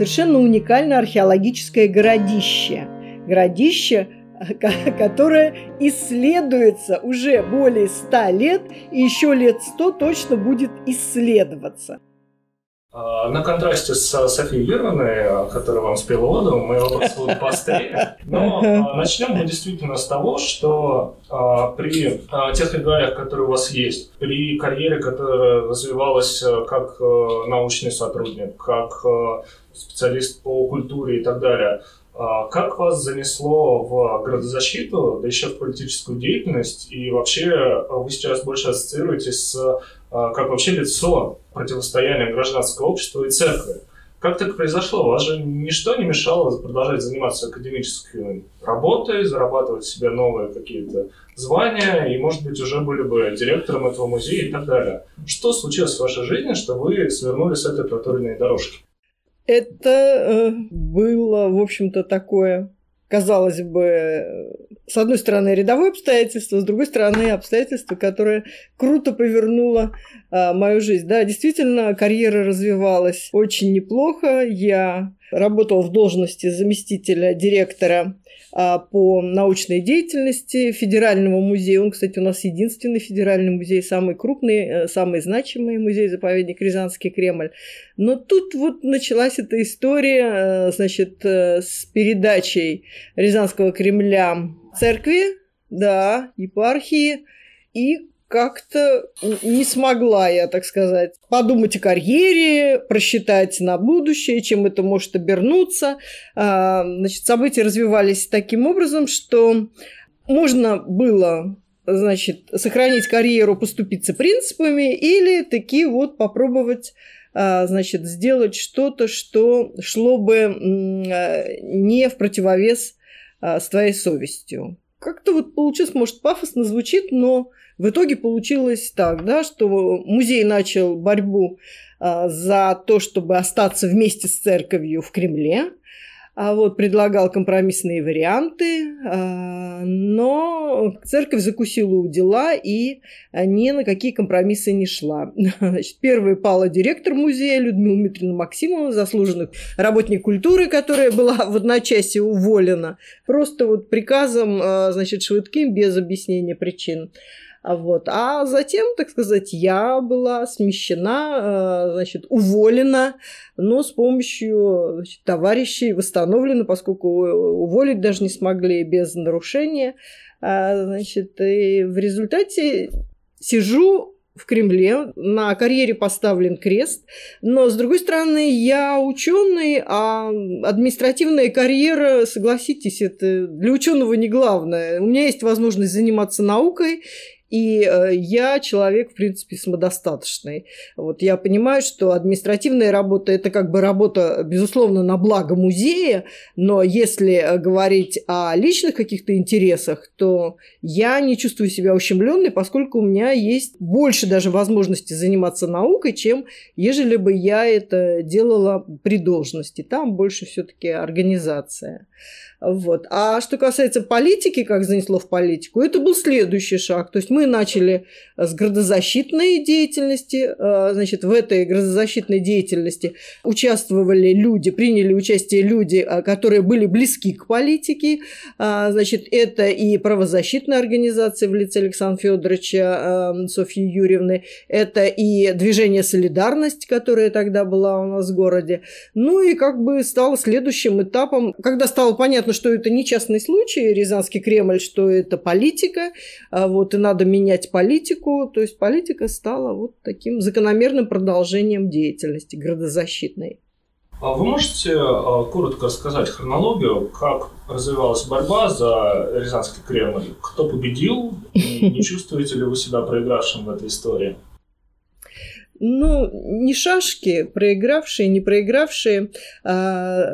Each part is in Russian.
совершенно уникальное археологическое городище. Городище, которое исследуется уже более ста лет, и еще лет сто точно будет исследоваться. А, на контрасте с Софией Юрьевной, которая вам спела оду, мои вопросы будут поострее. Но а, начнем мы действительно с того, что а, при тех регалиях, которые у вас есть, при карьере, которая развивалась как научный сотрудник, как специалист по культуре и так далее, как вас занесло в градозащиту, да еще в политическую деятельность, и вообще вы сейчас больше ассоциируетесь с как вообще лицо противостояния гражданского общества и церкви. Как так произошло? Вас же ничто не мешало продолжать заниматься академической работой, зарабатывать себе новые какие-то звания, и, может быть, уже были бы директором этого музея и так далее. Что случилось в вашей жизни, что вы свернули с этой проторенной дорожки? Это э, было, в общем-то, такое казалось бы, с одной стороны, рядовое обстоятельство, с другой стороны, обстоятельство, которое круто повернуло мою жизнь. Да, действительно, карьера развивалась очень неплохо. Я работала в должности заместителя директора а, по научной деятельности Федерального музея. Он, кстати, у нас единственный федеральный музей, самый крупный, э, самый значимый музей-заповедник Рязанский Кремль. Но тут вот началась эта история, э, значит, э, с передачей Рязанского Кремля церкви, да, епархии, и как-то не смогла я, так сказать, подумать о карьере, просчитать на будущее, чем это может обернуться. А, значит, события развивались таким образом, что можно было значит, сохранить карьеру, поступиться принципами или таки вот попробовать а, значит, сделать что-то, что шло бы не в противовес а, с твоей совестью. Как-то вот получилось, может, пафосно звучит, но в итоге получилось так, да, что музей начал борьбу а, за то, чтобы остаться вместе с церковью в Кремле. А вот предлагал компромиссные варианты, а, но церковь закусила у дела и ни на какие компромиссы не шла. Значит, первой пала директор музея Людмила Дмитриевна Максимова, заслуженный работник культуры, которая была в одночасье уволена, просто вот приказом, а, значит, швыдким, без объяснения причин. А вот. А затем, так сказать, я была смещена, э, значит, уволена, но с помощью значит, товарищей восстановлена, поскольку уволить даже не смогли без нарушения. А, значит, и в результате сижу в Кремле, на карьере поставлен крест, но, с другой стороны, я ученый, а административная карьера, согласитесь, это для ученого не главное. У меня есть возможность заниматься наукой, и э, я человек, в принципе, самодостаточный. Вот я понимаю, что административная работа – это как бы работа, безусловно, на благо музея, но если э, говорить о личных каких-то интересах, то я не чувствую себя ущемленной, поскольку у меня есть больше даже возможности заниматься наукой, чем ежели бы я это делала при должности. Там больше все-таки организация. Вот. А что касается политики, как занесло в политику, это был следующий шаг. То есть мы начали с градозащитной деятельности. Э, значит, в этой градозащитной деятельности участвовали люди, приняли участие люди, э, которые были близки к политике. Э, значит, это и правозащитная организация в лице Александра Федоровича, Софьи Юрьевны, это и движение «Солидарность», которое тогда была у нас в городе. Ну и как бы стало следующим этапом, когда стало понятно, понятно, что это не частный случай, Рязанский Кремль, что это политика, а вот, и надо менять политику. То есть политика стала вот таким закономерным продолжением деятельности градозащитной. А вы можете а, коротко рассказать хронологию, как развивалась борьба за Рязанский Кремль? Кто победил? Не чувствуете ли вы себя проигравшим в этой истории? Ну, не шашки, проигравшие, не проигравшие. А,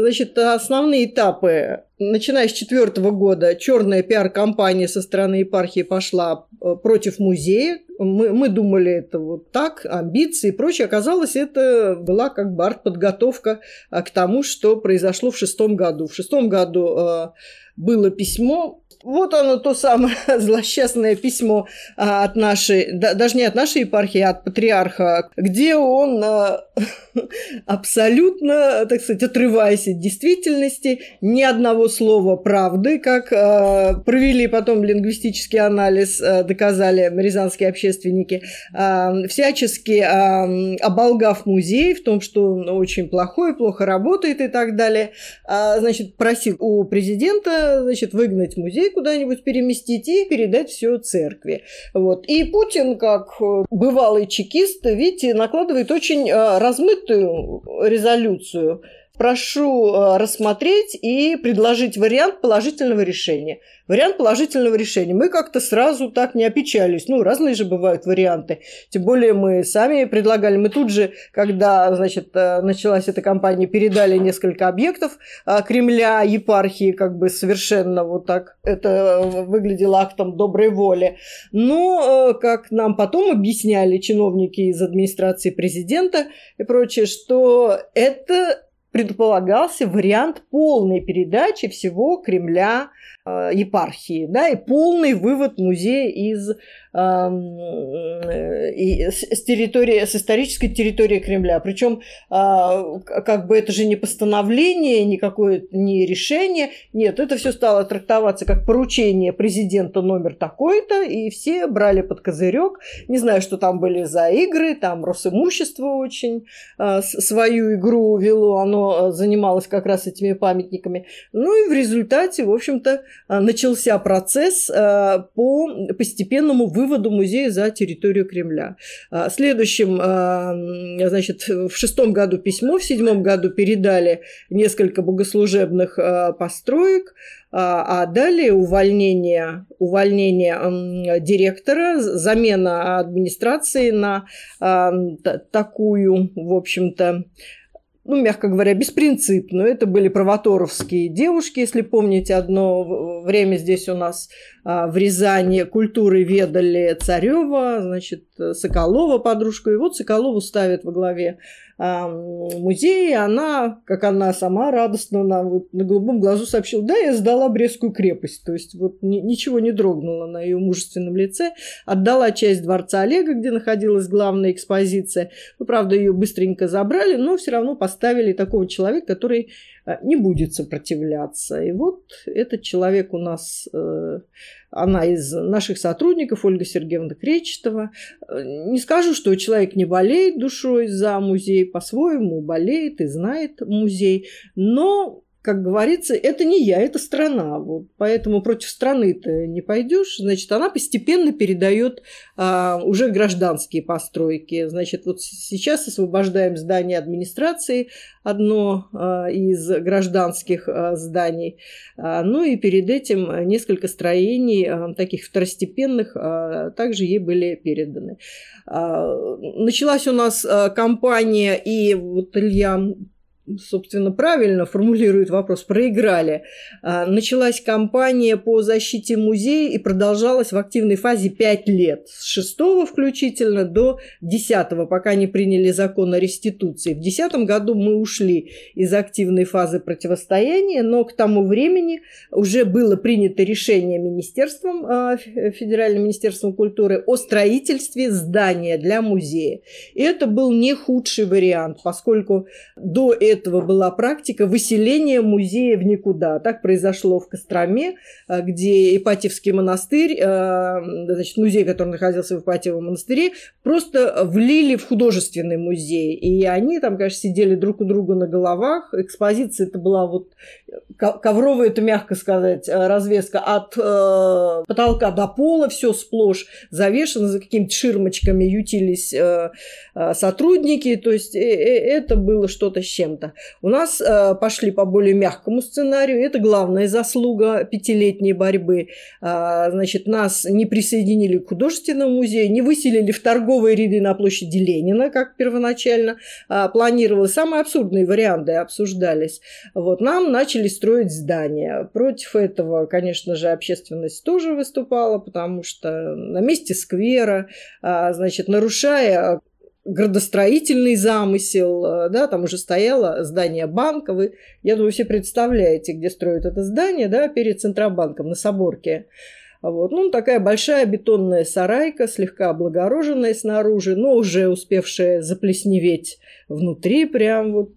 значит, основные этапы начиная с четвертого года черная пиар-компания со стороны епархии пошла э, против музея. Мы, мы думали, это вот так, амбиции и прочее. Оказалось, это была как бы артподготовка а, к тому, что произошло в шестом году. В шестом году э, было письмо вот оно, то самое злосчастное письмо а, от нашей, да, даже не от нашей епархии, а от патриарха, где он а, абсолютно, так сказать, отрываясь от действительности, ни одного слова правды, как а, провели потом лингвистический анализ, доказали рязанские общественники, всячески оболгав музей в том, что он очень плохой, плохо работает и так далее, значит, просил у президента, значит, выгнать музей куда-нибудь переместить и передать все церкви. Вот. И Путин, как э, бывалый чекист, видите, накладывает очень э, размытую резолюцию прошу э, рассмотреть и предложить вариант положительного решения. Вариант положительного решения. Мы как-то сразу так не опечались. Ну, разные же бывают варианты. Тем более мы сами предлагали. Мы тут же, когда, значит, э, началась эта кампания, передали несколько объектов э, Кремля, епархии, как бы совершенно вот так. Это выглядело актом доброй воли. Но, как нам потом объясняли чиновники из администрации президента и прочее, что это предполагался вариант полной передачи всего Кремля э, епархии, да, и полный вывод музея из и с территории, с исторической территории Кремля. Причем а, как бы это же не постановление, никакое не решение. Нет, это все стало трактоваться как поручение президента номер такой-то, и все брали под козырек. Не знаю, что там были за игры, там Росимущество очень а, свою игру вело, оно а, занималось как раз этими памятниками. Ну и в результате, в общем-то, начался процесс по постепенному выводу выводу музея за территорию Кремля. А, следующим, а, значит, в шестом году письмо, в седьмом году передали несколько богослужебных а, построек, а далее увольнение, увольнение директора, замена администрации на такую, в общем-то, ну, мягко говоря, беспринципную. Это были правоторовские девушки, если помните, одно время здесь у нас а, в Рязани культуры ведали Царева, значит, Соколова подружку. И вот Соколову ставят во главе музея. Она, как она сама радостно нам вот на голубом глазу сообщила, да, я сдала Брестскую крепость. То есть вот ни, ничего не дрогнуло на ее мужественном лице. Отдала часть дворца Олега, где находилась главная экспозиция. Ну, правда, ее быстренько забрали, но все равно поставили такого человека, который а, не будет сопротивляться. И вот этот человек у нас, э, она из наших сотрудников, Ольга Сергеевна Кречетова. Э, не скажу, что человек не болеет душой за музей, по-своему болеет и знает музей, но как говорится, это не я, это страна. Вот, поэтому против страны ты не пойдешь. Значит, она постепенно передает а, уже гражданские постройки. Значит, вот сейчас освобождаем здание администрации, одно а, из гражданских а, зданий. А, ну и перед этим несколько строений, а, таких второстепенных, а, также ей были переданы. А, началась у нас а, кампания, и вот Илья собственно, правильно формулирует вопрос, проиграли. А, началась кампания по защите музея и продолжалась в активной фазе 5 лет. С 6 включительно до 10, пока не приняли закон о реституции. В 2010 году мы ушли из активной фазы противостояния, но к тому времени уже было принято решение Министерством, а, Федеральным Министерством культуры о строительстве здания для музея. И это был не худший вариант, поскольку до этого этого была практика выселения музея в никуда. Так произошло в Костроме, э, где Ипатьевский монастырь, э, значит, музей, который находился в Ипатьевом монастыре, просто влили в художественный музей. И они там, конечно, сидели друг у друга на головах. Экспозиция это была вот ковровая, это мягко сказать, э, развеска от потолка до пола, все сплошь завешено, за какими-то ширмочками ютились сотрудники. То есть это было что-то с чем-то. Варианта. У нас э, пошли по более мягкому сценарию. Это главная заслуга пятилетней борьбы. Э, значит, нас не присоединили к художественному музею, не выселили в торговые ряды на площади Ленина, как первоначально э, планировалось. Самые абсурдные варианты обсуждались. Вот, нам начали строить здания. Против этого, конечно же, общественность тоже выступала, потому что на месте сквера, э, значит, нарушая градостроительный замысел, э, да, там уже стояло здание банка, вы, я думаю, все представляете, где строят это здание, да, перед Центробанком на Соборке. Вот. Ну, такая большая бетонная сарайка, слегка облагороженная снаружи, но уже успевшая заплесневеть внутри прям вот.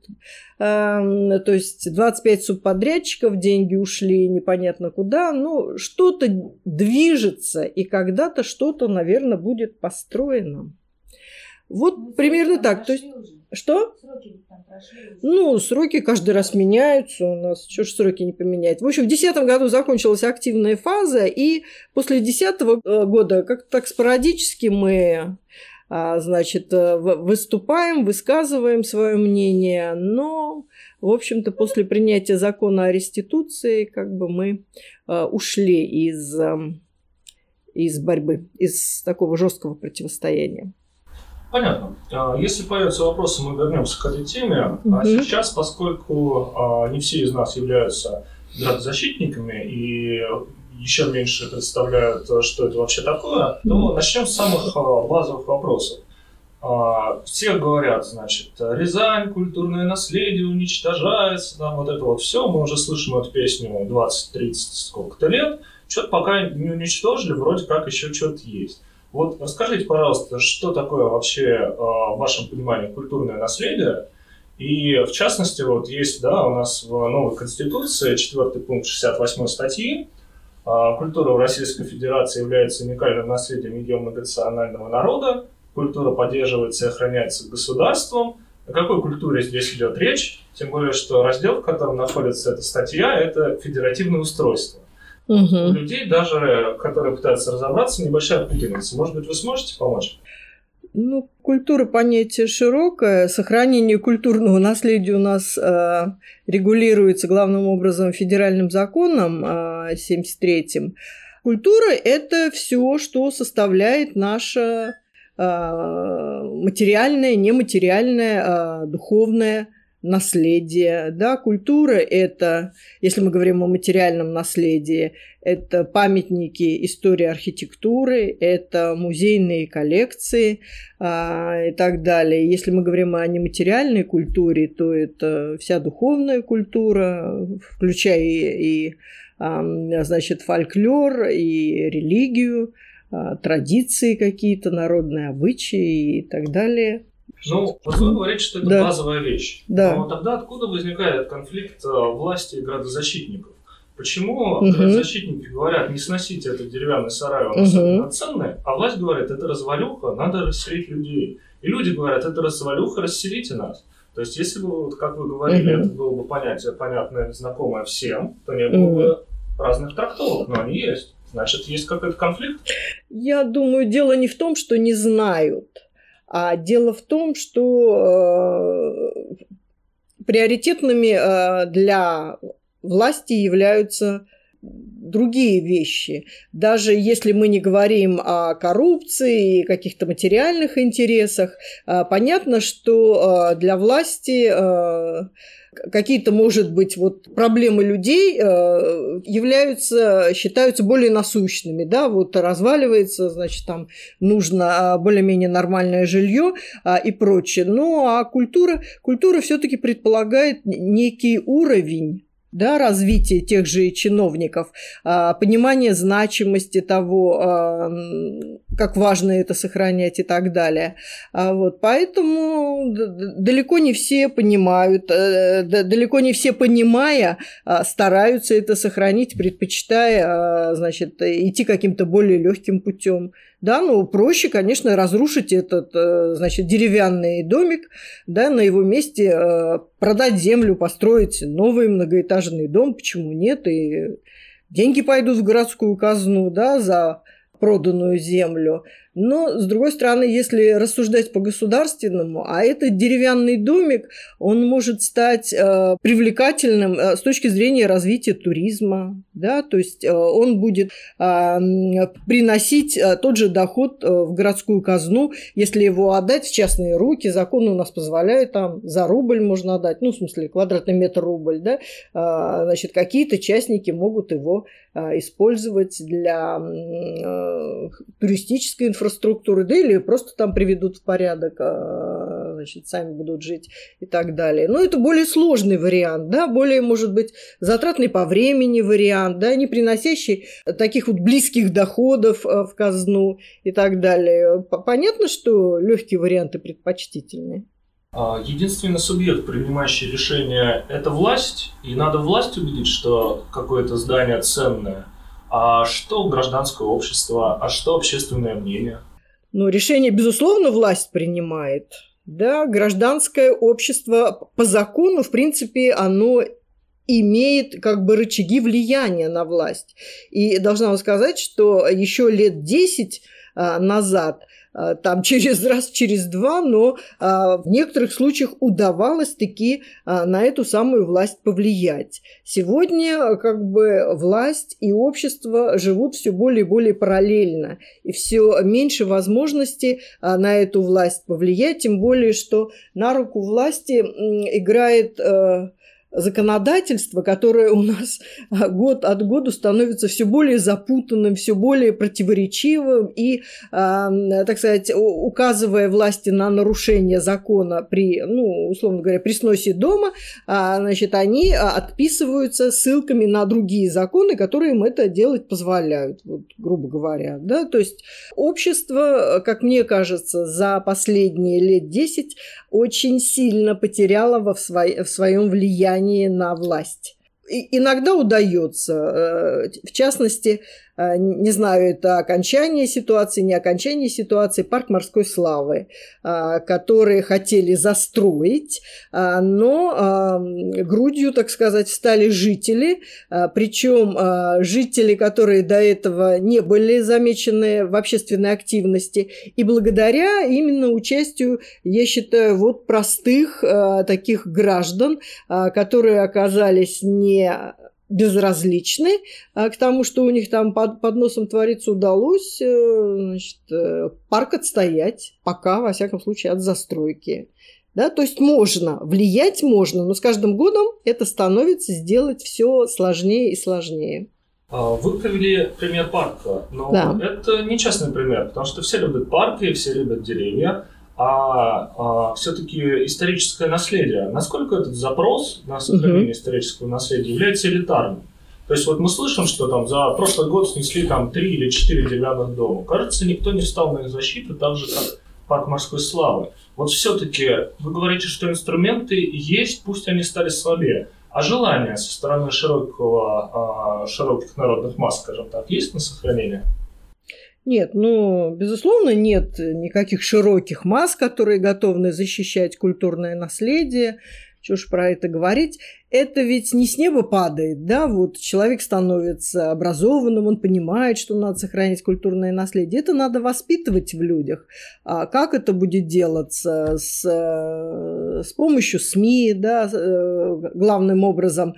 А, то есть 25 субподрядчиков, деньги ушли непонятно куда. Ну, что-то движется, и когда-то что-то, наверное, будет построено. Вот ну, примерно так. То есть, уже. что? Сроки там прошли Ну, сроки каждый раз меняются у нас. Чего ж сроки не поменять? В общем, в 2010 году закончилась активная фаза, и после 2010 э, года как-то так спорадически мы а, значит, э, выступаем, высказываем свое мнение, но, в общем-то, после принятия закона о реституции, как бы мы э, ушли из, из борьбы, из такого жесткого противостояния. Понятно. А, если появятся вопросы, мы вернемся к этой теме. А сейчас, поскольку а, не все из нас являются градозащитниками и еще меньше представляют, что это вообще такое, то начнем с самых базовых вопросов. Все говорят, значит, Рязань, культурное наследие уничтожается, там вот это вот все. Мы уже слышим эту песню 20-30 сколько-то лет. Что-то пока не уничтожили, вроде как еще что-то есть. Вот расскажите, пожалуйста, что такое вообще э, в вашем понимании культурное наследие? И в частности, вот есть да, у нас в новой Конституции, четвертый пункт 68 статьи, э, культура в Российской Федерации является уникальным наследием ее многонационального народа, культура поддерживается и охраняется государством. О какой культуре здесь идет речь? Тем более, что раздел, в котором находится эта статья, это федеративное устройство. Угу. У людей, даже которые пытаются разобраться, небольшая путаница. Может быть, вы сможете помочь? Ну, культура понятие широкое. Сохранение культурного наследия у нас э, регулируется главным образом федеральным законом э, 73-м. Культура – это все, что составляет наше э, материальное, нематериальное, э, духовное наследие, да, культура – это, если мы говорим о материальном наследии, это памятники истории архитектуры, это музейные коллекции а, и так далее. Если мы говорим о нематериальной культуре, то это вся духовная культура, включая и, и а, значит, фольклор, и религию, а, традиции какие-то, народные обычаи и так далее. Ну, вот вы говорите, что это да. базовая вещь. Да. Но тогда откуда возникает конфликт э, власти и градозащитников? Почему угу. градозащитники говорят, не сносите этот деревянный сарай, он особенно ценный, а власть говорит, это развалюха, надо расселить людей. И люди говорят, это развалюха, расселите нас. То есть, если бы, вот, как вы говорили, угу. это было бы понятие понятное, знакомое всем, то не было угу. бы разных трактовок, но они есть. Значит, есть какой-то конфликт? Я думаю, дело не в том, что не знают а дело в том, что э, приоритетными э, для власти являются другие вещи. Даже если мы не говорим о коррупции и каких-то материальных интересах, э, понятно, что для власти какие-то, может быть, вот проблемы людей э, являются, считаются более насущными, да, вот разваливается, значит, там нужно а, более-менее нормальное жилье а, и прочее. Ну, а культура, культура все-таки предполагает некий уровень да, развитие тех же чиновников, а, понимание значимости того, как важно это сохранять и так далее. А вот, поэтому далеко не все понимают, э, далеко не все понимая, стараются это сохранить, предпочитая значит, идти каким-то более легким путем. Да, ну проще, конечно, разрушить этот, э, значит, деревянный домик, да, на его месте э, продать землю, построить новый многоэтажный дом, почему нет, и деньги пойдут в городскую казну, да, за проданную землю. Но, с другой стороны, если рассуждать по государственному, а этот деревянный домик, он может стать э, привлекательным э, с точки зрения развития туризма, да, то есть э, он будет э, приносить э, тот же доход э, в городскую казну, если его отдать в частные руки, закон у нас позволяет, там, за рубль можно отдать, ну, в смысле, квадратный метр рубль, да, э, значит, какие-то частники могут его э, использовать для э, туристической инфраструктуры, инфраструктуры, да или просто там приведут в порядок, а, значит, сами будут жить и так далее. Но это более сложный вариант, да, более, может быть, затратный по времени вариант, да, не приносящий таких вот близких доходов а, в казну и так далее. Понятно, что легкие варианты предпочтительнее. А, единственный субъект, принимающий решение, это власть, и надо власть убедить, что какое-то здание ценное – а что гражданское общество, а что общественное мнение? Ну, решение, безусловно, власть принимает. Да, гражданское общество по закону, в принципе, оно имеет как бы рычаги влияния на власть. И должна вам сказать, что еще лет 10 а, назад там через раз, через два, но а, в некоторых случаях удавалось таки а, на эту самую власть повлиять. Сегодня как бы власть и общество живут все более и более параллельно, и все меньше возможности на эту власть повлиять, тем более, что на руку власти играет законодательство, которое у нас а, год от года становится все более запутанным, все более противоречивым и, а, так сказать, указывая власти на нарушение закона при, ну, условно говоря, при сносе дома, а, значит, они отписываются ссылками на другие законы, которые им это делать позволяют, вот, грубо говоря. Да? То есть общество, как мне кажется, за последние лет 10 очень сильно потеряло во в своем влиянии влиянии на власть. И иногда удается, э, в частности, не знаю, это окончание ситуации, не окончание ситуации, парк морской славы, а, которые хотели застроить, а, но грудью, так сказать, стали жители, причем жители, которые до этого не были замечены в общественной активности, и благодаря именно участию, я считаю, вот простых таких граждан, которые оказались не безразличны а, к тому, что у них там под, под носом творится, удалось э, значит, э, парк отстоять, пока, во всяком случае, от застройки. Да, то есть можно, влиять можно, но с каждым годом это становится сделать все сложнее и сложнее. А, вы привели пример парка, но да. это не частный пример, потому что все любят парки, все любят деревья а, а все-таки историческое наследие. Насколько этот запрос на сохранение угу. исторического наследия является элитарным? То есть вот мы слышим, что там за прошлый год снесли там три или четыре деревянных дома. Кажется, никто не встал на их защиту, так же как парк морской славы. Вот все-таки вы говорите, что инструменты есть, пусть они стали слабее. А желание со стороны широкого, а, широких народных масс, скажем так, есть на сохранение? Нет, ну, безусловно, нет никаких широких масс, которые готовы защищать культурное наследие. Что ж про это говорить? Это ведь не с неба падает, да, вот человек становится образованным, он понимает, что надо сохранить культурное наследие. Это надо воспитывать в людях. А как это будет делаться? С, с помощью СМИ, да, э, главным образом.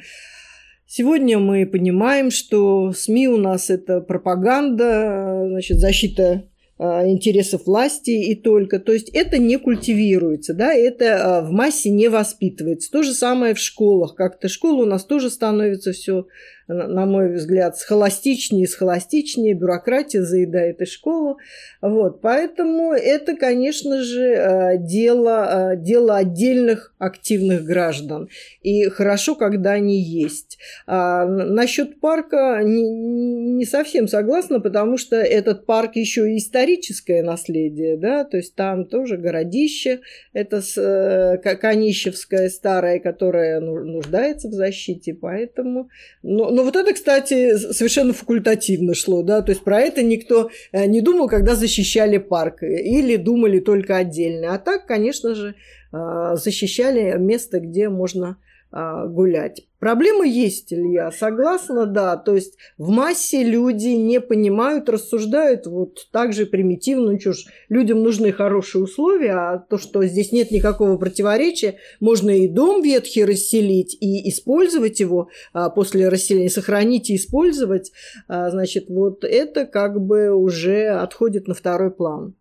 Сегодня мы понимаем, что СМИ у нас это пропаганда, значит, защита а, интересов власти и только. То есть это не культивируется, да, это а, в массе не воспитывается. То же самое в школах. Как-то школа у нас тоже становится все на мой взгляд, схоластичнее и схоластичнее, бюрократия заедает и школу. Вот, поэтому это, конечно же, э, дело, э, дело отдельных активных граждан. И хорошо, когда они есть. А насчет парка не, не совсем согласна, потому что этот парк еще и историческое наследие, да, то есть там тоже городище, это э, Конищевское старое, которое нуждается в защите, поэтому... Но, но вот это, кстати, совершенно факультативно шло, да, то есть про это никто э, не думал, когда защищали парк, или думали только отдельно. А так, конечно же, э, защищали место, где можно гулять. Проблема есть, Илья, согласна, да. То есть в массе люди не понимают, рассуждают вот так же примитивно. Ну ж, людям нужны хорошие условия, а то, что здесь нет никакого противоречия, можно и дом ветхий расселить, и использовать его а, после расселения, сохранить и использовать, а, значит, вот это как бы уже отходит на второй план.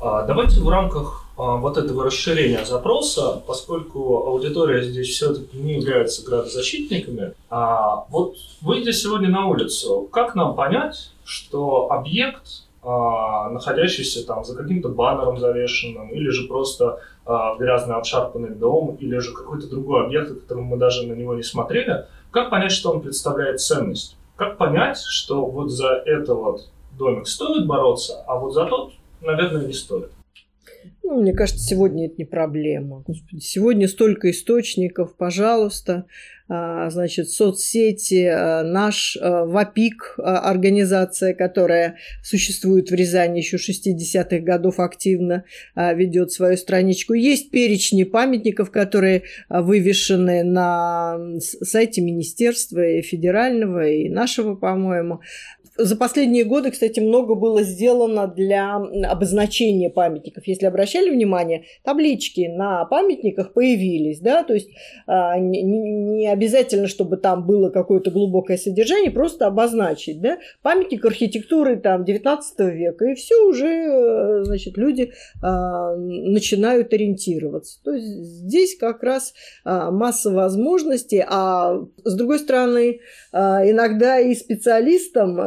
А, давайте в рамках а, вот этого расширения запроса, поскольку аудитория здесь все-таки не является градозащитниками, а вот выйдя сегодня на улицу, как нам понять, что объект, а, находящийся там за каким-то баннером завешенным, или же просто грязный обшарпанный дом, или же какой-то другой объект, о котором мы даже на него не смотрели, как понять, что он представляет ценность? Как понять, что вот за это вот домик стоит бороться, а вот за тот наверное, не стоит. Ну, мне кажется, сегодня это не проблема. Господи, сегодня столько источников, пожалуйста. А, значит, соцсети, а, наш а, ВАПИК, организация, которая существует в Рязани еще 60-х годов, активно ведет свою страничку. Есть перечни памятников, которые вывешены на сайте Министерства и федерального, и нашего, по-моему. За последние годы, кстати, много было сделано для обозначения памятников. Если обращали внимание, таблички на памятниках появились, да, то есть а, не, обязательно, чтобы там было какое-то глубокое содержание, просто обозначить, да, памятник архитектуры там 19 века, и все уже, э, значит, люди а, начинают ориентироваться. То есть здесь как раз а, масса возможностей, а с другой стороны, иногда и специалистам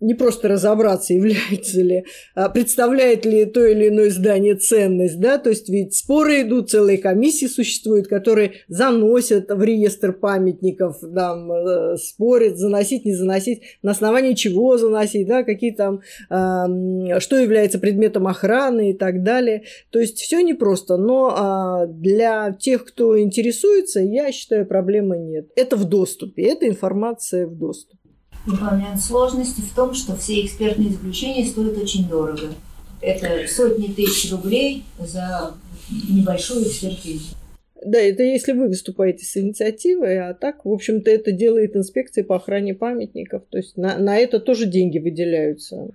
не просто разобраться, является ли, а представляет ли то или иное здание ценность, да, то есть ведь споры идут, целые комиссии существуют, которые заносят в реестр памятников, там, э, спорят, заносить, не заносить, на основании чего заносить, да, какие там, э, что является предметом охраны и так далее. То есть все непросто, но э, для тех, кто интересуется, я считаю, проблемы нет. Это в доступе, эта информация в доступе. Момент сложности в том, что все экспертные заключения стоят очень дорого. Это сотни тысяч рублей за небольшую экспертизу. Да, это если вы выступаете с инициативой, а так, в общем-то, это делает инспекция по охране памятников. То есть на, на это тоже деньги выделяются.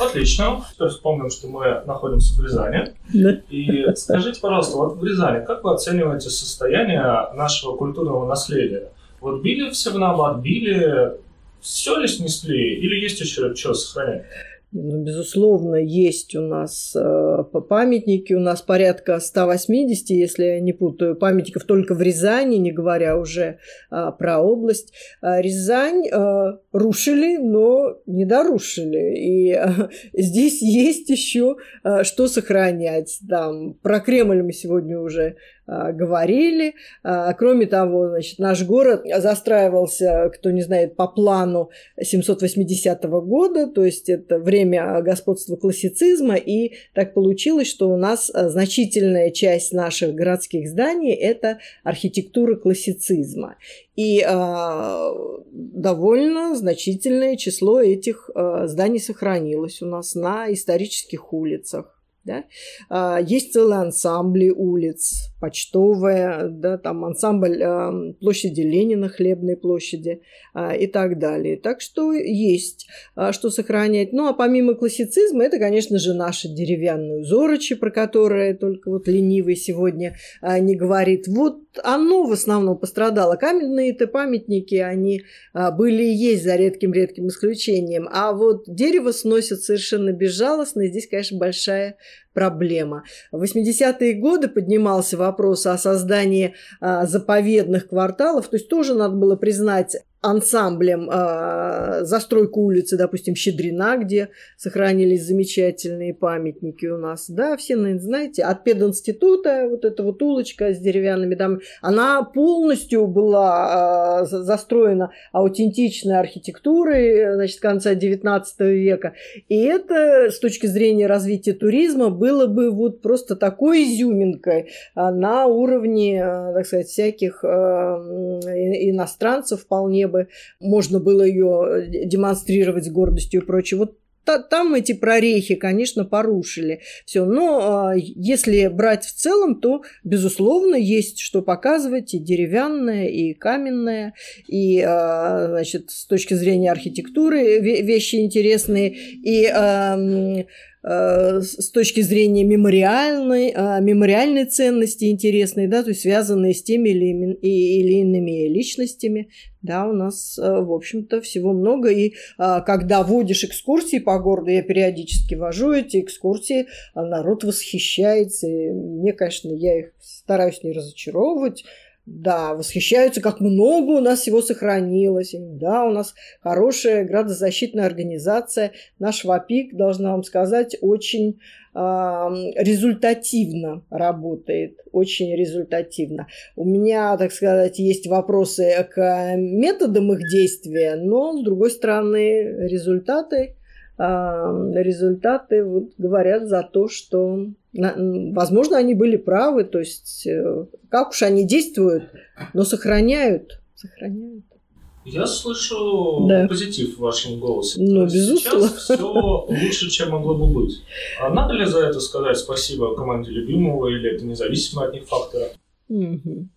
Отлично. Теперь вспомним, что мы находимся в Рязани. Да. И скажите, пожалуйста, вот в Рязани, как вы оцениваете состояние нашего культурного наследия? Вот били все в набат, били все ли снесли или есть еще что сохранять? Ну, безусловно, есть у нас э, памятники, у нас порядка 180, если я не путаю, памятников только в Рязани, не говоря уже э, про область. А Рязань э, рушили, но не дорушили. И э, здесь есть еще э, что сохранять. Там, про Кремль мы сегодня уже говорили. А, кроме того, значит, наш город застраивался, кто не знает, по плану 780 года, то есть это время господства классицизма, и так получилось, что у нас а, значительная часть наших городских зданий – это архитектура классицизма. И э, довольно значительное число этих э, зданий сохранилось у нас на исторических улицах. Да? А, есть целые ансамбли улиц, почтовая, да, там ансамбль а, площади Ленина, Хлебной площади а, и так далее. Так что есть что сохранять. Ну, а помимо классицизма, это, конечно же, наши деревянные узорочи, про которые только вот ленивый сегодня не говорит. Вот оно в основном пострадало. Каменные-то памятники, они были и есть за редким-редким исключением. А вот дерево сносят совершенно безжалостно. И здесь, конечно, большая проблема. В 80-е годы поднимался вопрос о создании а, заповедных кварталов, то есть тоже надо было признать ансамблем э, застройку улицы, допустим, Щедрина, где сохранились замечательные памятники у нас. Да, все, наверное, знаете, от пединститута, вот эта вот улочка с деревянными домами, она полностью была э, застроена аутентичной архитектурой, значит, конца 19 века. И это, с точки зрения развития туризма, было бы вот просто такой изюминкой на уровне, э, так сказать, всяких э, иностранцев вполне бы можно было ее э, демонстрировать с гордостью и прочее. Вот та, там эти прорехи, конечно, порушили все. Но если брать в целом, то, безусловно, есть что показывать и деревянное, и каменное, и, значит, с точки зрения архитектуры вещи интересные, и с точки зрения мемориальной, э, мемориальной ценности интересной, да, то есть связанные с теми или, или иными личностями, да, у нас, э, в общем-то, всего много. И когда водишь экскурсии по городу, я периодически вожу эти экскурсии, народ восхищается. И мне, конечно, я их стараюсь не разочаровывать, да, восхищаются, как много у нас всего сохранилось. Да, у нас хорошая градозащитная организация. Наш ВАПИК, должна вам сказать, очень э, результативно работает. Очень результативно. У меня, так сказать, есть вопросы к методам их действия, но, с другой стороны, результаты результаты вот говорят за то, что, возможно, они были правы, то есть э, как уж они действуют, но сохраняют, сохраняют. Я слышу да. позитив в вашем голосе. Ну, безусловно. Сейчас все лучше, чем могло бы быть. А надо ли за это сказать спасибо команде любимого, или это независимо от них фактора? Угу.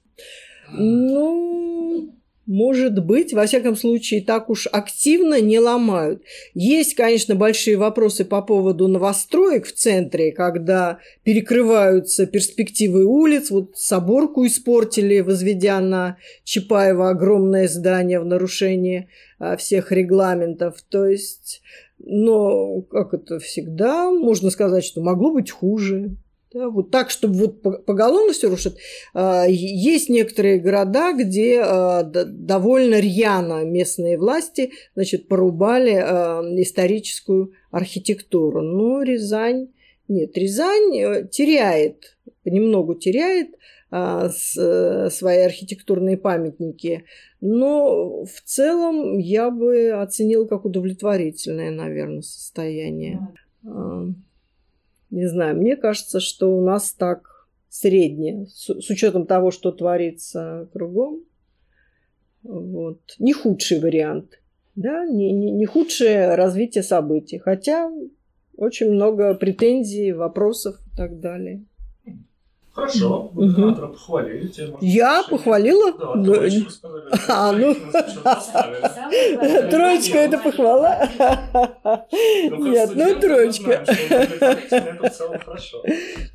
Ну, может быть, во всяком случае, так уж активно не ломают. Есть, конечно, большие вопросы по поводу новостроек в центре, когда перекрываются перспективы улиц. Вот Соборку испортили, возведя на Чапаева огромное здание в нарушении а, всех регламентов. То есть, но как это всегда, можно сказать, что могло быть хуже. Да, вот так, чтобы вот поголовно все рушит. А, есть некоторые города, где а, довольно рьяно местные власти значит, порубали а, историческую архитектуру. Но Рязань... Нет, Рязань э, теряет, понемногу теряет свои архитектурные памятники. Но в целом я бы оценила как удовлетворительное, наверное, состояние не знаю, мне кажется, что у нас так среднее, с, с учетом того, что творится кругом. Вот. Не худший вариант, да, не, не, не худшее развитие событий, хотя очень много претензий, вопросов и так далее. Хорошо, губернатора угу. похвалили. Тебе, Я похвалила? Да, да. А, ну... Троечка это похвала? Ну, Нет, ну троечка.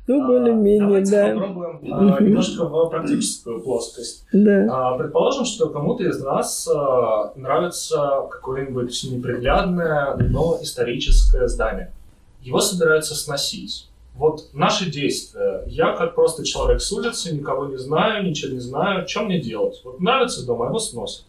Ну, а, более-менее, да. попробуем а, немножко в практическую плоскость. Да. А, предположим, что кому-то из нас нравится какое-нибудь неприглядное, но историческое здание. Его собираются сносить вот наши действия. Я как просто человек с улицы, никого не знаю, ничего не знаю. Что мне делать? Вот нравится дома, его сносят.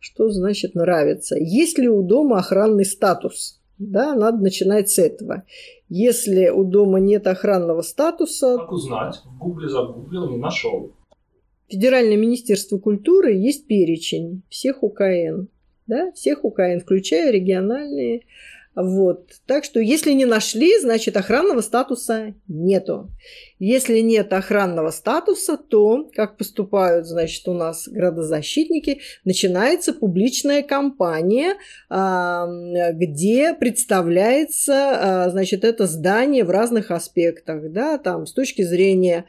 Что значит нравится? Есть ли у дома охранный статус? Да, надо начинать с этого. Если у дома нет охранного статуса... Как узнать? В гугле загуглил, не нашел. Федеральное министерство культуры есть перечень всех УКН. Да, всех УКН, включая региональные вот. Так что если не нашли, значит охранного статуса нету. Если нет охранного статуса, то, как поступают, значит, у нас градозащитники, начинается публичная кампания, а, где представляется, а, значит, это здание в разных аспектах, да, там с точки зрения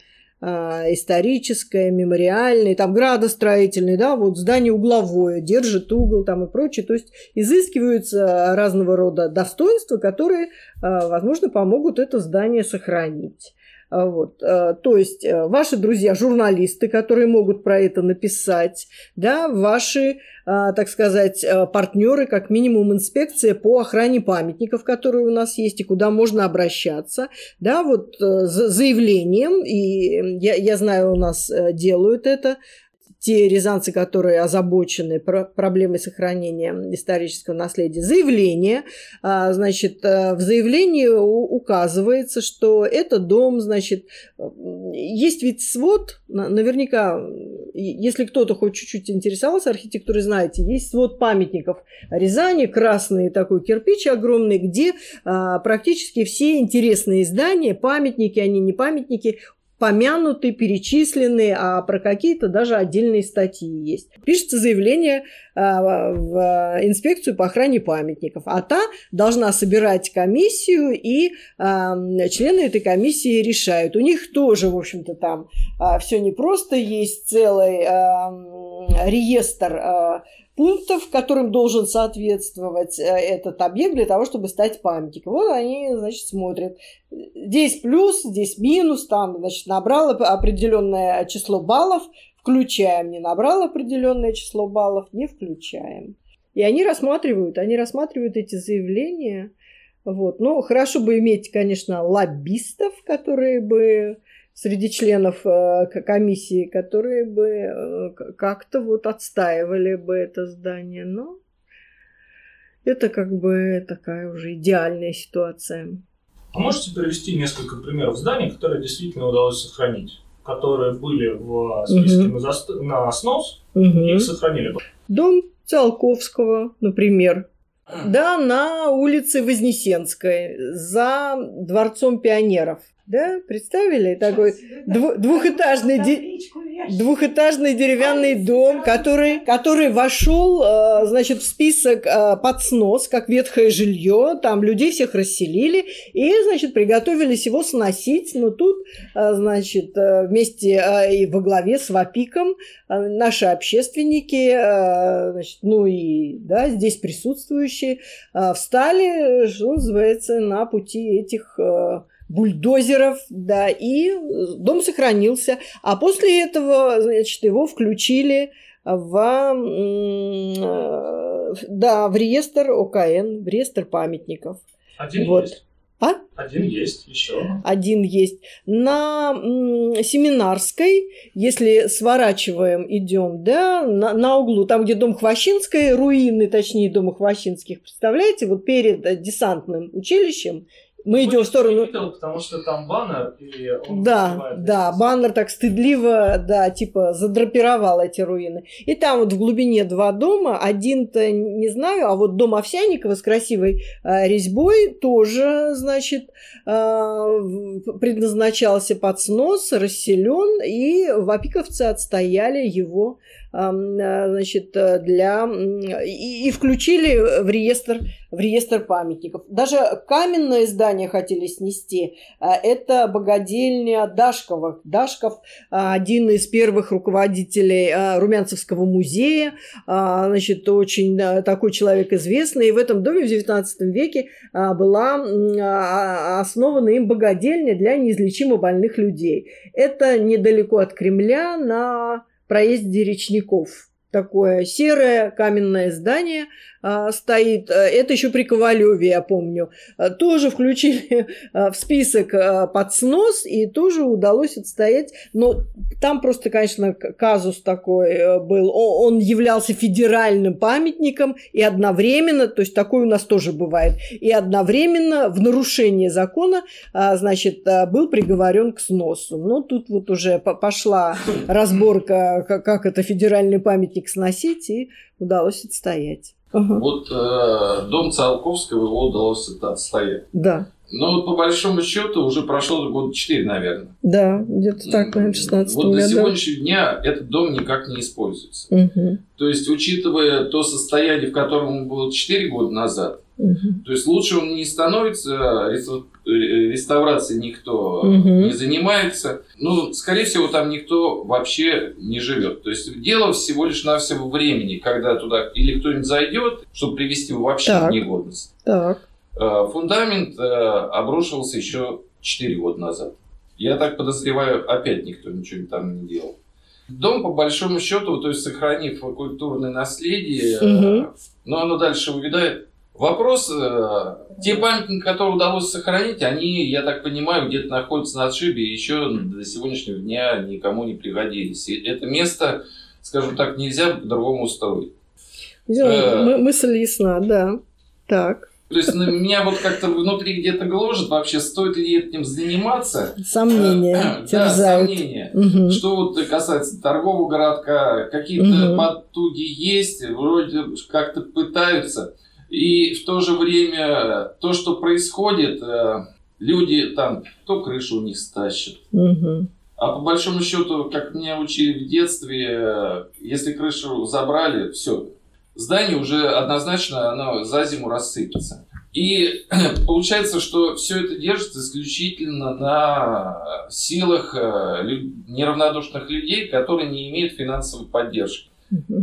историческое, мемориальное, там градостроительное, да, вот здание угловое, держит угол там и прочее. То есть изыскиваются разного рода достоинства, которые, а, возможно, помогут это здание сохранить. А, вот. А, то есть э, ваши друзья, журналисты, которые могут про это написать, да, ваши, а, так сказать, э, партнеры, как минимум инспекция по охране памятников, которые у нас есть, и куда можно обращаться, да, вот э, заявлением, и я, я знаю, у нас делают это, те рязанцы, которые озабочены проблемой сохранения исторического наследия, заявление. А, значит, э, в заявлении указывается, что этот дом, значит, есть ведь свод, наверняка, если кто-то хоть чуть-чуть интересовался архитектурой, знаете, есть свод памятников Рязани, красный такой кирпич огромный, где а, практически все интересные здания, памятники, они не памятники, помянуты, перечислены, а про какие-то даже отдельные статьи есть. Пишется заявление а, в инспекцию по охране памятников, а та должна собирать комиссию, и а, члены этой комиссии решают. У них тоже, в общем-то, там а, все непросто, есть целый реестр пунктов, которым должен соответствовать э, этот объект для того, чтобы стать памятником. Вот они, значит, смотрят. Здесь плюс, здесь минус, там, значит, набрал определенное число баллов, включаем, не набрал определенное число баллов, не включаем. И они рассматривают, они рассматривают эти заявления. Вот. Ну, хорошо бы иметь, конечно, лоббистов, которые бы среди членов э, комиссии, которые бы э, как-то вот отстаивали бы это здание. Но это как бы такая уже идеальная ситуация. А можете привести несколько примеров зданий, которые действительно удалось сохранить? Которые были в списке угу. на, заст... на снос, угу. их сохранили? Дом Циолковского, например. Да, на улице Вознесенской, за Дворцом пионеров. Да, представили такой дв- двухэтажный, де- двухэтажный деревянный дом, который, который вошел, э, значит, в список э, под снос, как ветхое жилье. Там людей всех расселили и, значит, приготовились его сносить. Но тут, э, значит, вместе и во главе с ВАПИКом наши общественники, значит, ну и, да, здесь присутствующие, встали, что называется, на пути этих бульдозеров, да, и дом сохранился. А после этого, значит, его включили в, да, в реестр ОКН, в реестр памятников. Один вот. есть. А? Один есть еще. Один есть. На Семинарской, если сворачиваем, идем, да, на, на углу, там, где дом Хвощинской, руины, точнее, дома Хвощинских, представляете, вот перед десантным училищем мы идем в сторону... Видел, потому что там баннер, и он Да, да, баннер так стыдливо, да, типа задрапировал эти руины. И там вот в глубине два дома, один-то не знаю, а вот дом Овсяникова с красивой э, резьбой тоже, значит, э, предназначался под снос, расселен, и вапиковцы отстояли его Э, значит, для... И, и включили в реестр, в реестр памятников. Даже каменное здание хотели снести. Э, это богадельня Дашкова. Дашков один из первых руководителей Румянцевского музея. Значит, очень такой человек известный. И в этом доме в XIX веке была основана им богадельня для неизлечимо больных людей. Это недалеко от Кремля на проезде речников. Такое серое каменное здание – а, стоит, э, это еще при Ковалеве, я помню, э, тоже включили э, в список под снос, и тоже удалось отстоять. Но там просто, конечно, казус такой был. Он являлся федеральным памятником, и одновременно, то есть такое у нас тоже бывает, и одновременно в нарушение закона, значит, был приговорен к сносу. Но тут вот уже пошла разборка, как это федеральный памятник сносить, и удалось отстоять. Вот э, дом Циолковского его удалось это отстоять. Да. Но вот по большому счету уже прошло года 4, наверное. Да, где-то так, наверное, 16 Вот году. до сегодняшнего дня этот дом никак не используется. Угу. То есть, учитывая то состояние, в котором он был 4 года назад, угу. то есть лучше он не становится, реставрацией никто угу. не занимается. Ну, скорее всего, там никто вообще не живет. То есть дело всего лишь навсего времени, когда туда или кто-нибудь зайдет, чтобы привести его вообще так. в негодность. Так. Э, фундамент э, обрушился еще 4 года назад. Я так подозреваю, опять никто ничего там не делал. Дом, по большому счету, то есть сохранив культурное наследие, угу. но оно дальше увядает, Вопрос, э, те памятники, которые удалось сохранить, они, я так понимаю, где-то находятся на отшибе и еще до сегодняшнего дня никому не пригодились. И это место, скажем так, нельзя по-другому устроить. Э, мысль ясна, да. Так. То есть на меня вот как-то внутри где-то гложет вообще, стоит ли этим заниматься. Сомнения э, Да, сомнения. Угу. Что вот касается торгового городка, какие-то угу. потуги есть, вроде как-то пытаются. И в то же время то, что происходит, э, люди там то крышу у них стащат, угу. А по большому счету, как меня учили в детстве, если крышу забрали, все, здание уже однозначно оно за зиму рассыпется. И получается, что все это держится исключительно на силах э, неравнодушных людей, которые не имеют финансовой поддержки.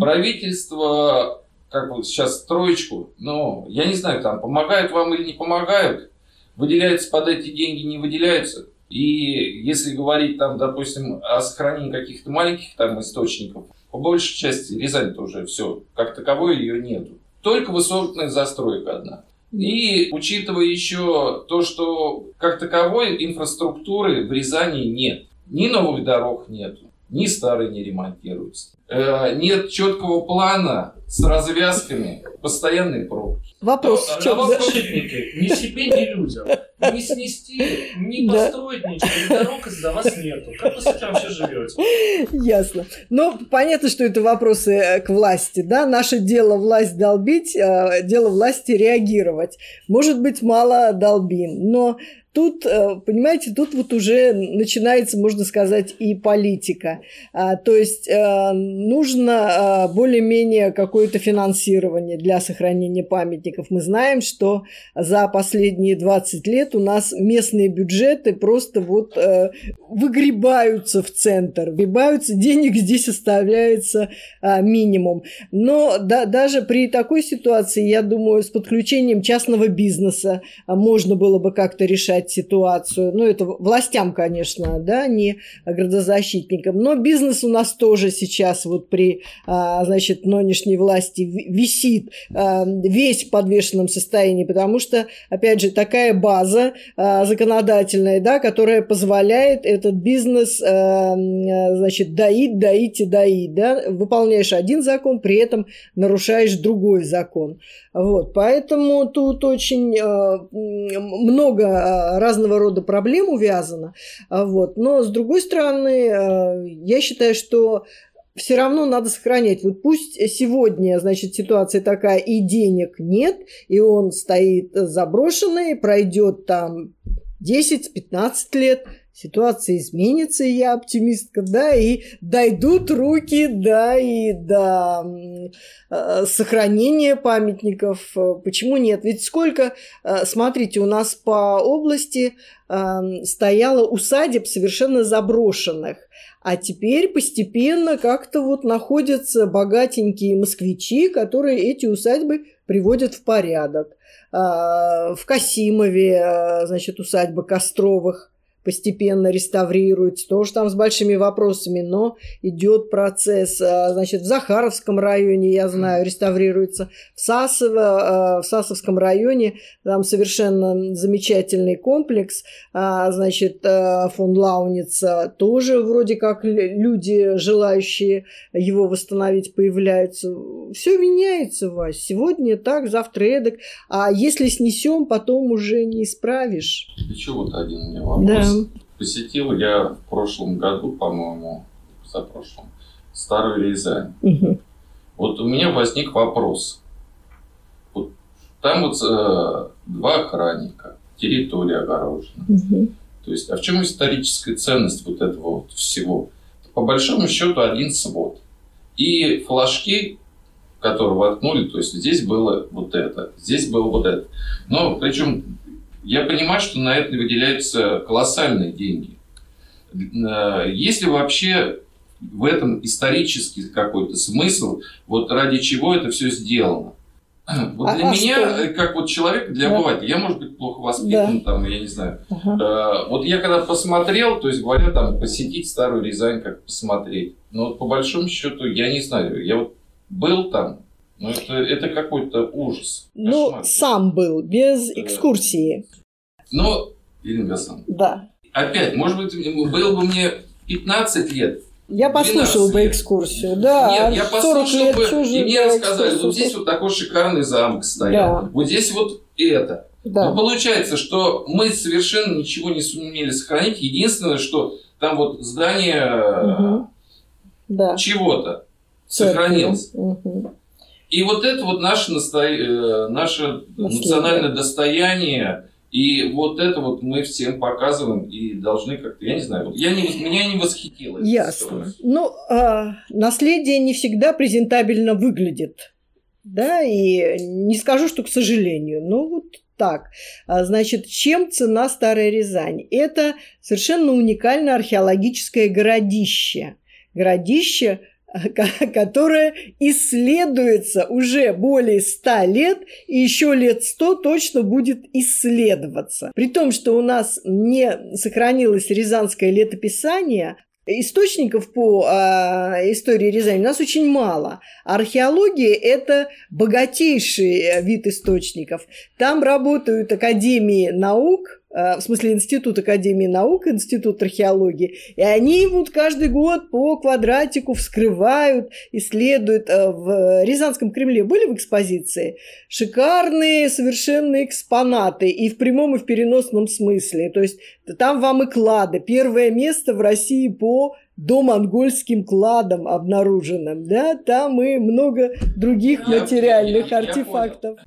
Правительство, как вот сейчас троечку, но я не знаю, там помогают вам или не помогают, выделяются под эти деньги, не выделяются. И если говорить там, допустим, о сохранении каких-то маленьких там источников, по большей части Рязань тоже все, как таковой ее нету. Только высотная застройка одна. И учитывая еще то, что как таковой инфраструктуры в Рязани нет. Ни новых дорог нет, ни старые не ремонтируются. Э, нет четкого плана с развязками, постоянные пробки. Вопрос в чем? Защитники, ни себе, ни людям. Не снести, не построить ничего, ни дорог из-за вас нету. Как вы с этим вообще живете? Ясно. Ну, понятно, что это вопросы э, к власти, да? Наше дело власть долбить, а дело власти реагировать. Может быть, мало долбим, но Тут, э, понимаете, тут вот уже начинается, можно сказать, и политика. А, то есть э, нужно э, более-менее какое-то финансирование для сохранения памятников. Мы знаем, что за последние 20 лет у нас местные бюджеты просто вот выгребаются в центр, выгребаются, денег здесь оставляется минимум. Но да, даже при такой ситуации, я думаю, с подключением частного бизнеса можно было бы как-то решать ситуацию. Ну, это властям, конечно, да, не градозащитникам. Но бизнес у нас тоже сейчас вот при, а, значит, нынешней власти висит а, весь в подвешенном состоянии, потому что, опять же, такая база а, законодательная, да, которая позволяет этот бизнес, значит, доить, доить и доить, да, выполняешь один закон, при этом нарушаешь другой закон. Вот, поэтому тут очень много разного рода проблем увязано. Вот. Но, с другой стороны, я считаю, что все равно надо сохранять. Вот пусть сегодня, значит, ситуация такая, и денег нет, и он стоит заброшенный, пройдет там 10-15 лет, ситуация изменится, и я оптимистка, да, и дойдут руки, да, и до э, сохранения памятников. Почему нет? Ведь сколько, э, смотрите, у нас по области э, стояло усадеб совершенно заброшенных. А теперь постепенно как-то вот находятся богатенькие москвичи, которые эти усадьбы приводят в порядок. В Касимове, значит, усадьба Костровых постепенно реставрируется, тоже там с большими вопросами, но идет процесс. А, значит, в Захаровском районе, я знаю, реставрируется. В Сасово, а, в Сасовском районе там совершенно замечательный комплекс. А, значит, фон Лауница тоже вроде как люди, желающие его восстановить, появляются. Все меняется, Вась. Сегодня так, завтра эдак. А если снесем, потом уже не исправишь. Еще вот один у меня вопрос. Да. Посетил я в прошлом году, по-моему, за прошлым, Старую Рязань. Угу. Вот у меня возник вопрос. Вот там вот э, два охранника, территория огорожена. Угу. То есть, а в чем историческая ценность вот этого вот всего? По большому счету один свод. И флажки, которые воткнули, то есть здесь было вот это, здесь было вот это. Но причем я понимаю, что на это выделяются колоссальные деньги. Э, есть ли вообще в этом исторический какой-то смысл, вот ради чего это все сделано? Вот а, для а меня, что? Э, как вот человек, для да. бывает, я, может быть, плохо воспитан, да. там, я не знаю. Ага. Э, вот я когда посмотрел, то есть говорят, там, посетить Старую Рязань, как посмотреть. Но вот, по большому счету, я не знаю. Я вот был там, ну, это, это какой-то ужас. Ну, кошмар. сам был, без экскурсии. Но, Ирина Гасан, да. опять, может быть, было бы мне 15 лет, я послушал бы экскурсию, да. Нет, я послушал бы, и мне рассказали, вот здесь вот такой шикарный замок стоял, да. вот здесь вот это. Да. Но получается, что мы совершенно ничего не сумели сохранить. Единственное, что там вот здание угу. да. чего-то сохранилось. Угу. И вот это вот наше, насто... Э, наше национальное достояние, И вот это вот мы всем показываем и должны как-то, я не знаю, вот я не, меня не восхитило. Ясно. ситуация. Ну, а, наследие не всегда презентабельно выглядит. Да, и не скажу, что к сожалению, но вот так. А, Значит, чем цена Старая Рязань? Это совершенно уникальное археологическое городище. Городище, ко- которое исследуется уже более ста лет, и еще лет сто точно будет исследоваться. При том, что у нас не сохранилось рязанское летописание, Источников по а, истории Рязани у нас очень мало. Археология – это богатейший э, вид источников. Там работают академии наук, э, в смысле Институт Академии наук, Институт археологии, и они вот каждый год по квадратику вскрывают, исследуют. Э, В Рязанском Кремле были в экспозиции? Шикарные совершенно экспонаты и в прямом, и в переносном смысле. То есть там вам и клады. Первое место в России по домонгольским кладам обнаруженным. Да? Там и много других материальных я- я артефактов.